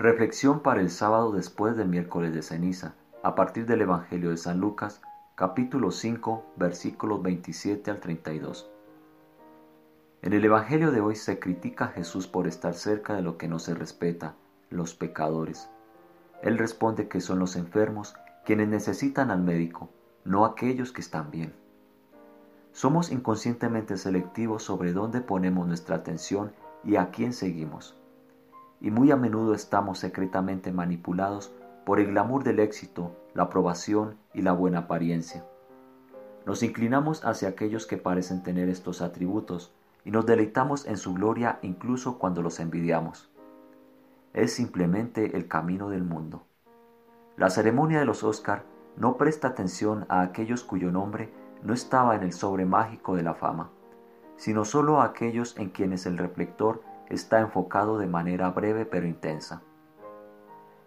Reflexión para el sábado después del miércoles de ceniza, a partir del Evangelio de San Lucas, capítulo 5, versículos 27 al 32. En el Evangelio de hoy se critica a Jesús por estar cerca de lo que no se respeta, los pecadores. Él responde que son los enfermos quienes necesitan al médico, no aquellos que están bien. Somos inconscientemente selectivos sobre dónde ponemos nuestra atención y a quién seguimos y muy a menudo estamos secretamente manipulados por el glamour del éxito, la aprobación y la buena apariencia. Nos inclinamos hacia aquellos que parecen tener estos atributos y nos deleitamos en su gloria incluso cuando los envidiamos. Es simplemente el camino del mundo. La ceremonia de los Oscar no presta atención a aquellos cuyo nombre no estaba en el sobre mágico de la fama, sino solo a aquellos en quienes el reflector está enfocado de manera breve pero intensa.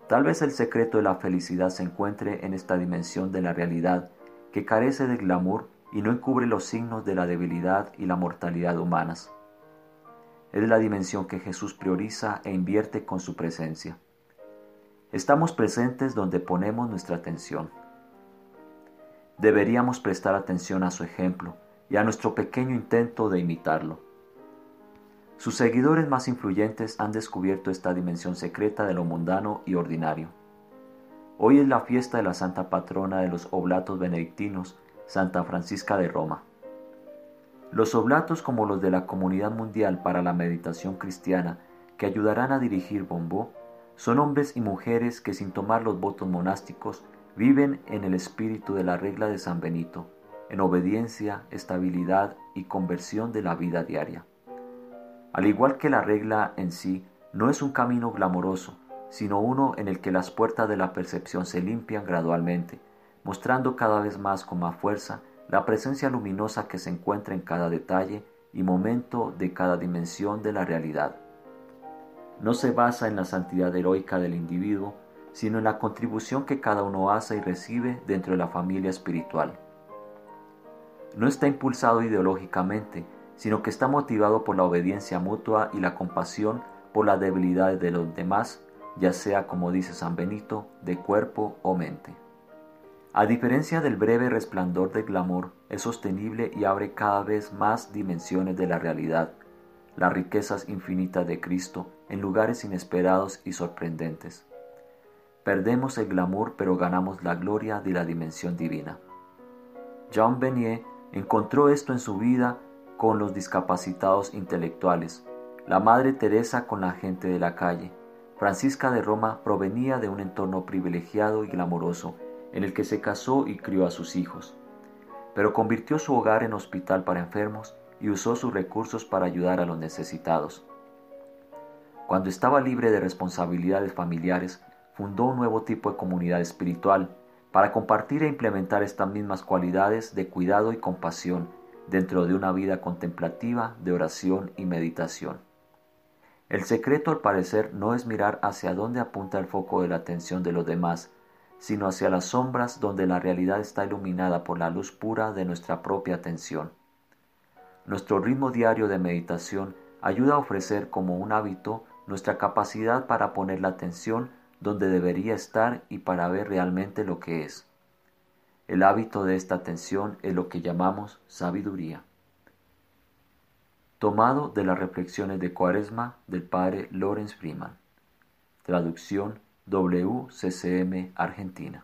Tal vez el secreto de la felicidad se encuentre en esta dimensión de la realidad que carece de glamour y no encubre los signos de la debilidad y la mortalidad humanas. Es la dimensión que Jesús prioriza e invierte con su presencia. Estamos presentes donde ponemos nuestra atención. Deberíamos prestar atención a su ejemplo y a nuestro pequeño intento de imitarlo. Sus seguidores más influyentes han descubierto esta dimensión secreta de lo mundano y ordinario. Hoy es la fiesta de la santa patrona de los oblatos benedictinos, Santa Francisca de Roma. Los oblatos como los de la Comunidad Mundial para la Meditación Cristiana, que ayudarán a dirigir Bombó, son hombres y mujeres que sin tomar los votos monásticos viven en el espíritu de la regla de San Benito, en obediencia, estabilidad y conversión de la vida diaria. Al igual que la regla en sí, no es un camino glamoroso, sino uno en el que las puertas de la percepción se limpian gradualmente, mostrando cada vez más con más fuerza la presencia luminosa que se encuentra en cada detalle y momento de cada dimensión de la realidad. No se basa en la santidad heroica del individuo, sino en la contribución que cada uno hace y recibe dentro de la familia espiritual. No está impulsado ideológicamente, sino que está motivado por la obediencia mutua y la compasión por las debilidades de los demás, ya sea, como dice San Benito, de cuerpo o mente. A diferencia del breve resplandor del glamour, es sostenible y abre cada vez más dimensiones de la realidad, las riquezas infinitas de Cristo en lugares inesperados y sorprendentes. Perdemos el glamour pero ganamos la gloria de la dimensión divina. Jean Benier encontró esto en su vida con los discapacitados intelectuales, la Madre Teresa con la gente de la calle. Francisca de Roma provenía de un entorno privilegiado y glamoroso en el que se casó y crió a sus hijos, pero convirtió su hogar en hospital para enfermos y usó sus recursos para ayudar a los necesitados. Cuando estaba libre de responsabilidades familiares, fundó un nuevo tipo de comunidad espiritual para compartir e implementar estas mismas cualidades de cuidado y compasión dentro de una vida contemplativa de oración y meditación. El secreto al parecer no es mirar hacia dónde apunta el foco de la atención de los demás, sino hacia las sombras donde la realidad está iluminada por la luz pura de nuestra propia atención. Nuestro ritmo diario de meditación ayuda a ofrecer como un hábito nuestra capacidad para poner la atención donde debería estar y para ver realmente lo que es. El hábito de esta atención es lo que llamamos sabiduría. Tomado de las reflexiones de Cuaresma del padre Lorenz Freeman. Traducción WCCM Argentina.